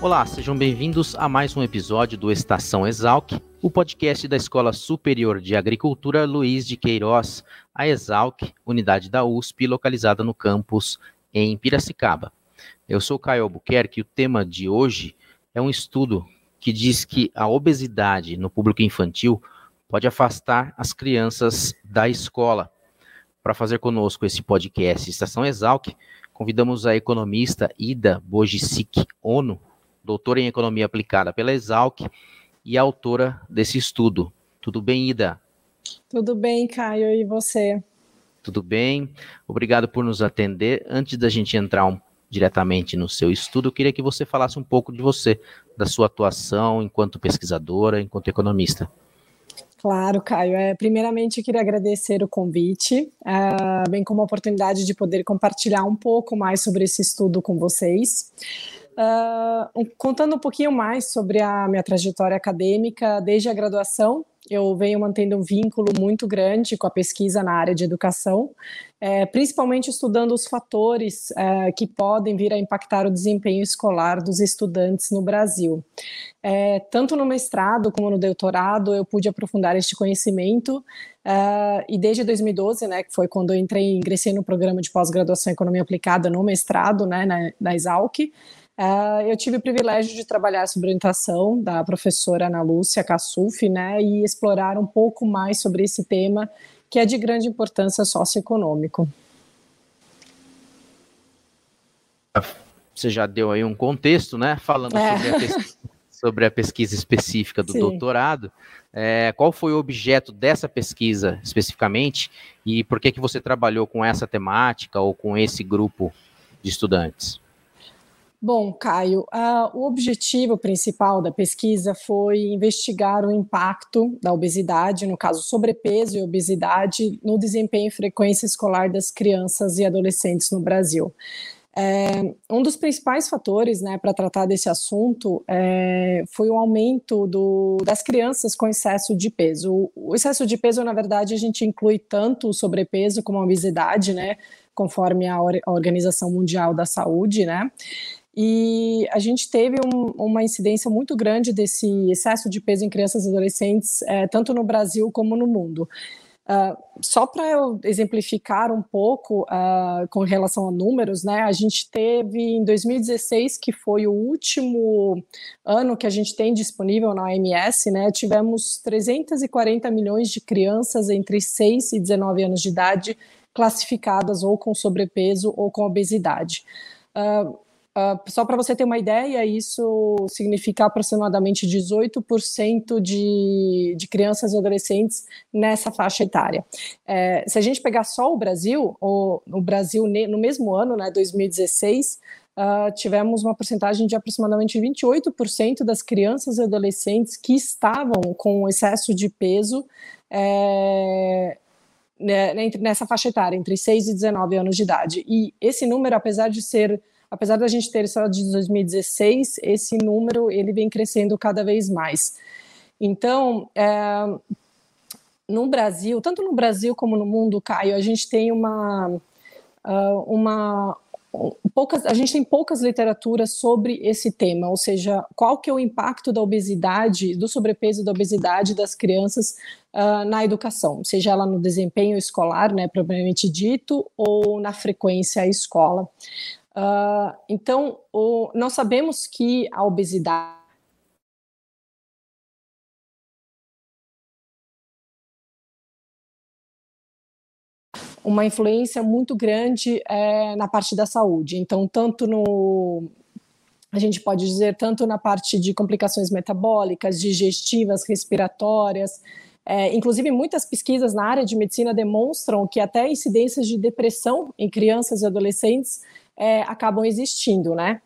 Olá, sejam bem-vindos a mais um episódio do Estação Exalc, o podcast da Escola Superior de Agricultura Luiz de Queiroz, a Exalc, unidade da USP, localizada no campus em Piracicaba. Eu sou Caio Albuquerque e o tema de hoje é um estudo que diz que a obesidade no público infantil pode afastar as crianças da escola. Para fazer conosco esse podcast Estação Exalc, convidamos a economista Ida Bojicic Ono, doutora em Economia Aplicada pela Exalc e autora desse estudo. Tudo bem, Ida? Tudo bem, Caio, e você? Tudo bem, obrigado por nos atender. Antes da gente entrar um, diretamente no seu estudo, eu queria que você falasse um pouco de você, da sua atuação enquanto pesquisadora, enquanto economista. Claro, Caio. É, primeiramente, eu queria agradecer o convite, uh, bem como a oportunidade de poder compartilhar um pouco mais sobre esse estudo com vocês. Uh, contando um pouquinho mais sobre a minha trajetória acadêmica, desde a graduação, eu venho mantendo um vínculo muito grande com a pesquisa na área de educação, é, principalmente estudando os fatores é, que podem vir a impactar o desempenho escolar dos estudantes no Brasil. É, tanto no mestrado como no doutorado, eu pude aprofundar este conhecimento, é, e desde 2012, né, que foi quando eu entrei, ingressei no programa de pós-graduação em Economia Aplicada no mestrado, né, na, na Uh, eu tive o privilégio de trabalhar sob orientação da professora Ana Lúcia Cassuf, né, e explorar um pouco mais sobre esse tema que é de grande importância socioeconômico. Você já deu aí um contexto, né, falando é. sobre, a pesquisa, sobre, a pesquisa, específica do Sim. doutorado. É, qual foi o objeto dessa pesquisa especificamente e por que que você trabalhou com essa temática ou com esse grupo de estudantes? Bom, Caio, o objetivo principal da pesquisa foi investigar o impacto da obesidade, no caso sobrepeso e obesidade, no desempenho e frequência escolar das crianças e adolescentes no Brasil. É, um dos principais fatores né, para tratar desse assunto é, foi o aumento do, das crianças com excesso de peso. O, o, excesso de peso, na verdade, a gente inclui tanto o sobrepeso como a obesidade, né, conforme a, Or a Organização Mundial da Saúde, né? E a gente teve um, uma incidência muito grande desse excesso de peso em crianças e adolescentes, é, tanto no Brasil como no mundo. Uh, só para eu exemplificar um pouco uh, com relação a números, né, a gente teve em 2016, que foi o último ano que a gente tem disponível na OMS, né, tivemos 340 milhões de crianças entre 6 e 19 anos de idade classificadas ou com sobrepeso ou com obesidade. Uh, Uh, só para você ter uma ideia, isso significa aproximadamente 18% de, de crianças e adolescentes nessa faixa etária. É, se a gente pegar só o Brasil, o, o Brasil no mesmo ano, né, 2016, uh, ah, tivemos uma porcentagem de aproximadamente 28% das crianças e adolescentes que estavam com excesso de peso. É, né, nessa faixa etária, entre 6 e 19 anos de idade. E esse número, apesar de ser apesar da gente ter só de 2016, esse número ele vem crescendo cada vez mais. Então, é, no Brasil, tanto no Brasil como no mundo, Caio, a gente tem uma, uh, uma poucas, a gente tem poucas literaturas sobre esse tema, ou seja, qual que é o impacto da obesidade, do sobrepeso da obesidade das crianças uh, na educação, seja ela no desempenho escolar, né, propriamente dito, ou na frequência à escola. Uh, então, o, nós sabemos que a obesidade uma influência muito grande é, na parte da saúde. Então, tanto no a gente pode dizer tanto na parte de complicações metabólicas, digestivas, respiratórias, é, inclusive, muitas pesquisas na área de medicina demonstram que até incidências de depressão em crianças e adolescentes é, acabam existindo, né?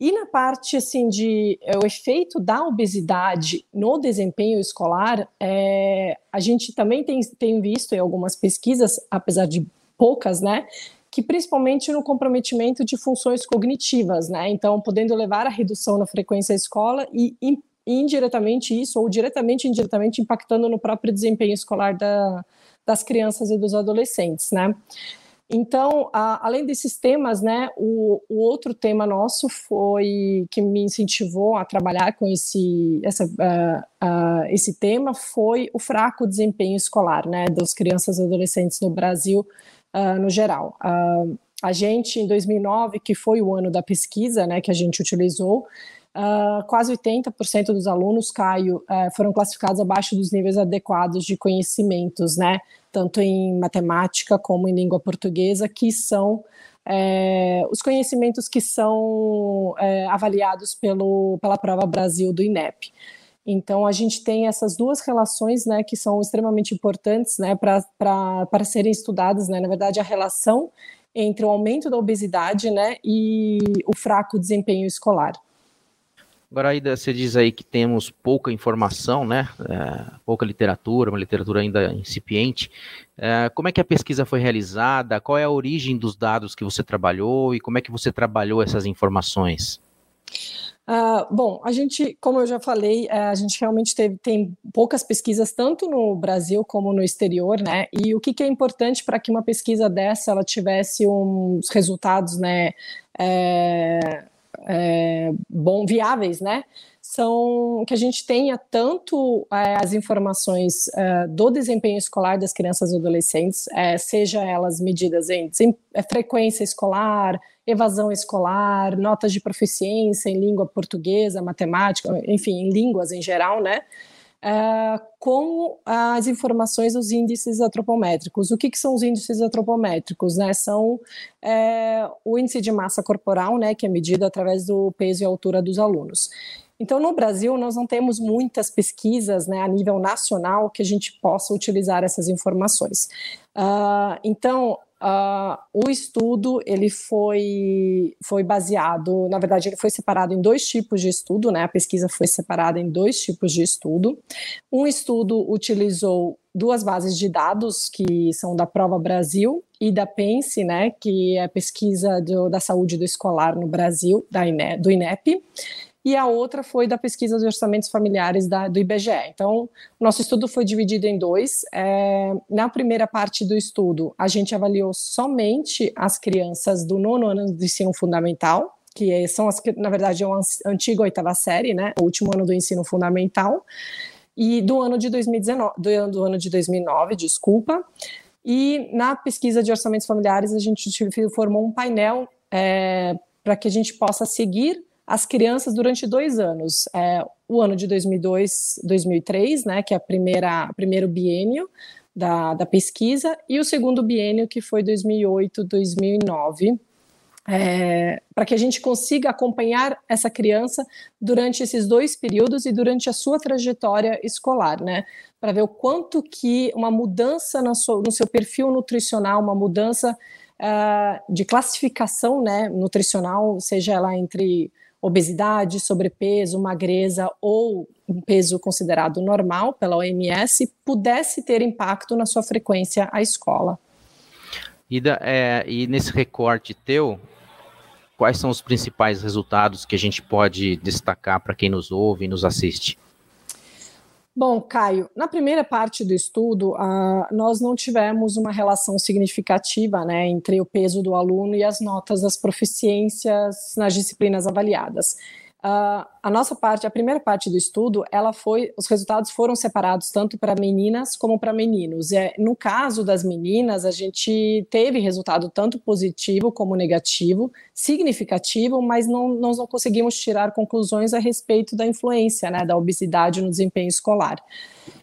E na parte assim de é, o efeito da obesidade no desempenho escolar, é, a gente também tem, tem visto em algumas pesquisas, apesar de poucas, né, que principalmente no comprometimento de funções cognitivas, né, então podendo levar à redução na frequência à escola e indiretamente isso, ou diretamente e indiretamente impactando no próprio desempenho escolar da, das crianças e dos adolescentes, né. Então, a, além desses temas, né, o, o, outro tema nosso foi que me incentivou a trabalhar com esse, essa, uh, uh, esse tema foi o fraco desempenho escolar, né, das crianças e adolescentes no Brasil uh, no geral. a gente, em 2009, que foi o ano da pesquisa, né, que a gente utilizou, Uh, quase 80% dos alunos, Caio, uh, foram classificados abaixo dos níveis adequados de conhecimentos, né? Tanto em matemática como em língua portuguesa, que são é, os conhecimentos que são é, avaliados pelo, pela prova Brasil do INEP. Então, a gente tem essas duas relações, né, que são extremamente importantes, né, para serem estudadas, né, na verdade, a relação entre o aumento da obesidade, né, e o fraco desempenho escolar. Agora, Aida, você diz aí que temos pouca informação, né? É, pouca literatura, uma literatura ainda incipiente. É, como é que a pesquisa foi realizada? Qual é a origem dos dados que você trabalhou e como é que você trabalhou essas informações? Uh, bom, a gente, como eu já falei, uh, a gente realmente teve, tem poucas pesquisas, tanto no Brasil como no exterior, né? E o que, que é importante para que uma pesquisa dessa ela tivesse uns resultados, né? É é, bom, viáveis, né? São que a gente tenha tanto é, as informações é, do desempenho escolar das crianças e adolescentes, é, seja elas medidas em é, frequência escolar, evasão escolar, notas de proficiência em língua portuguesa, matemática, enfim, em línguas em geral, né? Uh, com as informações dos índices antropométricos. O que, que são os índices antropométricos? Né? São é, o índice de massa corporal, né, que é medido através do peso e altura dos alunos. Então, no Brasil, nós não temos muitas pesquisas né, a nível nacional que a gente possa utilizar essas informações. Uh, então, Uh, o estudo ele foi, foi baseado, na verdade, ele foi separado em dois tipos de estudo, né? A pesquisa foi separada em dois tipos de estudo. Um estudo utilizou duas bases de dados que são da Prova Brasil e da PENSE, né? Que é pesquisa do, da saúde do escolar no Brasil, da INE, do INEP e a outra foi da pesquisa de orçamentos familiares da, do IBGE. Então, nosso estudo foi dividido em dois. É, na primeira parte do estudo, a gente avaliou somente as crianças do nono ano do ensino fundamental, que são as que, na verdade, é uma antiga oitava série, né? O último ano do ensino fundamental. E do ano de 2019, do, do ano de 2009, desculpa. E na pesquisa de orçamentos familiares, a gente formou um painel é, para que a gente possa seguir as crianças durante dois anos. É, o ano de 2002, 2003, né, que é a primeira primeiro biênio da, da pesquisa, e o segundo biênio, que foi 2008, 2009. É, para que a gente consiga acompanhar essa criança durante esses dois períodos e durante a sua trajetória escolar, né? Para ver o quanto que uma mudança no seu, no seu perfil nutricional, uma mudança uh, de classificação né, nutricional, seja ela entre obesidade, sobrepeso, magreza ou um peso considerado normal pela OMS pudesse ter impacto na sua frequência à escola. Ida, é, e nesse recorte teu, quais são os principais resultados que a gente pode destacar para quem nos ouve e nos assiste? Bom, Caio, na primeira parte do estudo, uh, nós não tivemos uma relação significativa né, entre o peso do aluno e as notas das proficiências nas disciplinas avaliadas. Uh, a nossa parte, a primeira parte do estudo, ela foi, os resultados foram separados tanto para meninas como para meninos. É, no caso das meninas, a gente teve resultado tanto positivo como negativo, significativo, mas não, nós não conseguimos tirar conclusões a respeito da influência né, da obesidade no desempenho escolar.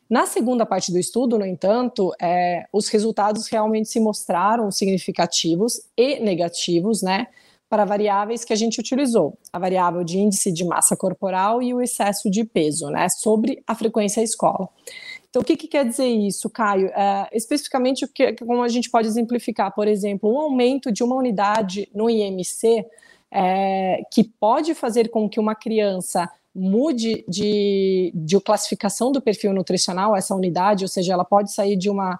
Na segunda parte do estudo, no entanto, é, os resultados realmente se mostraram significativos e negativos, né? Para variáveis que a gente utilizou, a variável de índice de massa corporal e o excesso de peso, né, sobre a frequência à escola. Então, o que, que quer dizer isso, Caio? É, especificamente, como a gente pode exemplificar, por exemplo, um aumento de uma unidade no IMC é, que pode fazer com que uma criança mude de, de classificação do perfil nutricional, essa unidade, ou seja, ela pode sair de uma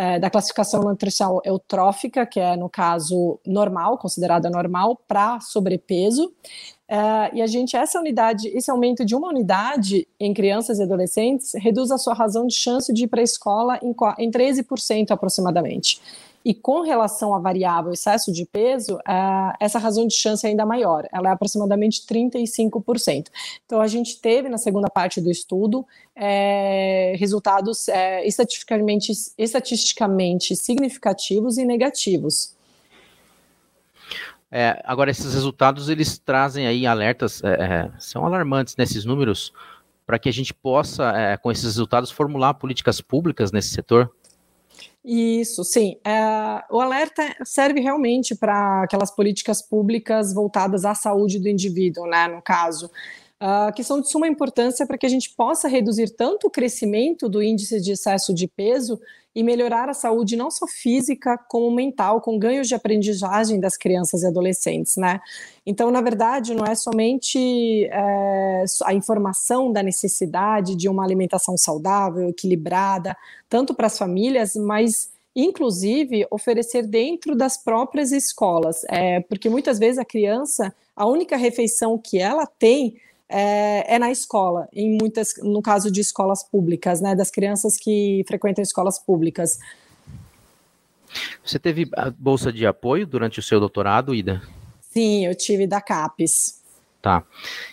é, da classificação nutricional eutrófica, que é, no caso, normal, considerada normal, para sobrepeso. É, e a gente, essa unidade, esse aumento de uma unidade em crianças e adolescentes reduz a sua razão de chance de ir para a escola em, em 13% aproximadamente. E com relação à variável excesso de peso, uh, essa razão de chance é ainda maior, ela é aproximadamente 35%. Então, a gente teve na segunda parte do estudo é, resultados é, estatisticamente, estatisticamente significativos e negativos. É, agora, esses resultados eles trazem aí alertas, é, é são alarmantes nesses números, para que a gente possa, é, com esses resultados, formular políticas públicas nesse setor? Isso, sim. É, o alerta serve realmente para aquelas políticas públicas voltadas à saúde do indivíduo, né, no caso. Uh, que são de suma importância para que a gente possa reduzir tanto o crescimento do índice de excesso de peso e melhorar a saúde não só física como mental, com ganhos de aprendizagem das crianças e adolescentes, né? Então, na verdade, não é somente é, a informação da necessidade de uma alimentação saudável, equilibrada, tanto para as famílias, mas inclusive oferecer dentro das próprias escolas, é, porque muitas vezes a criança, a única refeição que ela tem é, é, na escola, em muitas, no caso de escolas públicas, né, das crianças que frequentam escolas públicas. Você teve bolsa de apoio durante o seu doutorado, Ida? Sim, eu tive da CAPES. Tá.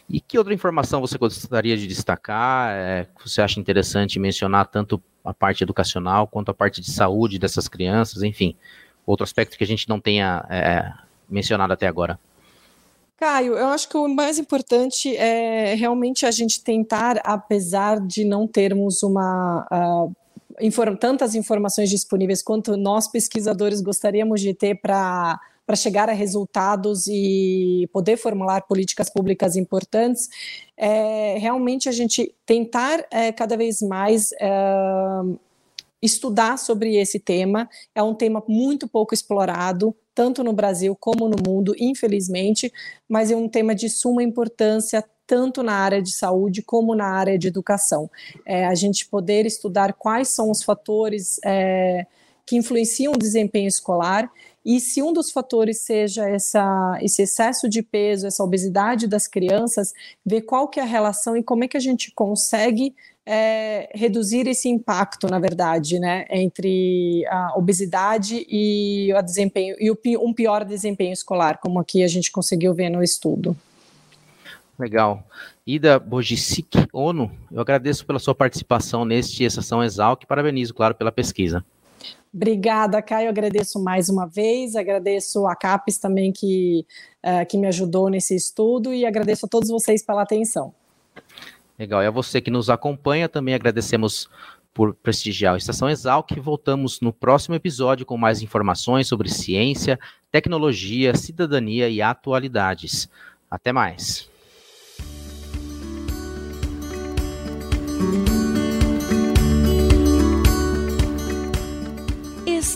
E que outra informação você gostaria de destacar? É, que você acha interessante mencionar tanto a parte educacional quanto a parte de saúde dessas crianças, enfim, outro aspecto que a gente não tenha é, mencionado até agora? Caio, eu acho que o mais importante é realmente a gente tentar, apesar de não termos uma. Uh, inform tantas informações disponíveis quanto nós pesquisadores gostaríamos de ter para para chegar a resultados e poder formular políticas públicas importantes, é realmente a gente tentar é, cada vez mais é, estudar sobre esse tema. É um tema muito pouco explorado, tanto no Brasil como no mundo, infelizmente, mas é um tema de suma importância tanto na área de saúde como na área de educação. É, a gente poder estudar quais são os fatores é, que influenciam o desempenho escolar e se um dos fatores seja essa, esse excesso de peso, essa obesidade das crianças, ver qual que é a relação e como é que a gente consegue é, reduzir esse impacto, na verdade, né, entre a obesidade e o desempenho e o, um pior desempenho escolar, como aqui a gente conseguiu ver no estudo. Legal. Ida Bojicic ONU, eu agradeço pela sua participação neste Estação Exalc e parabenizo, claro, pela pesquisa. Obrigada, Caio. Agradeço mais uma vez. Agradeço a CAPES também que, uh, que me ajudou nesse estudo e agradeço a todos vocês pela atenção. Legal. E a você que nos acompanha, também agradecemos por prestigiar a Estação Exalc. Voltamos no próximo episódio com mais informações sobre ciência, tecnologia, cidadania e atualidades. Até mais.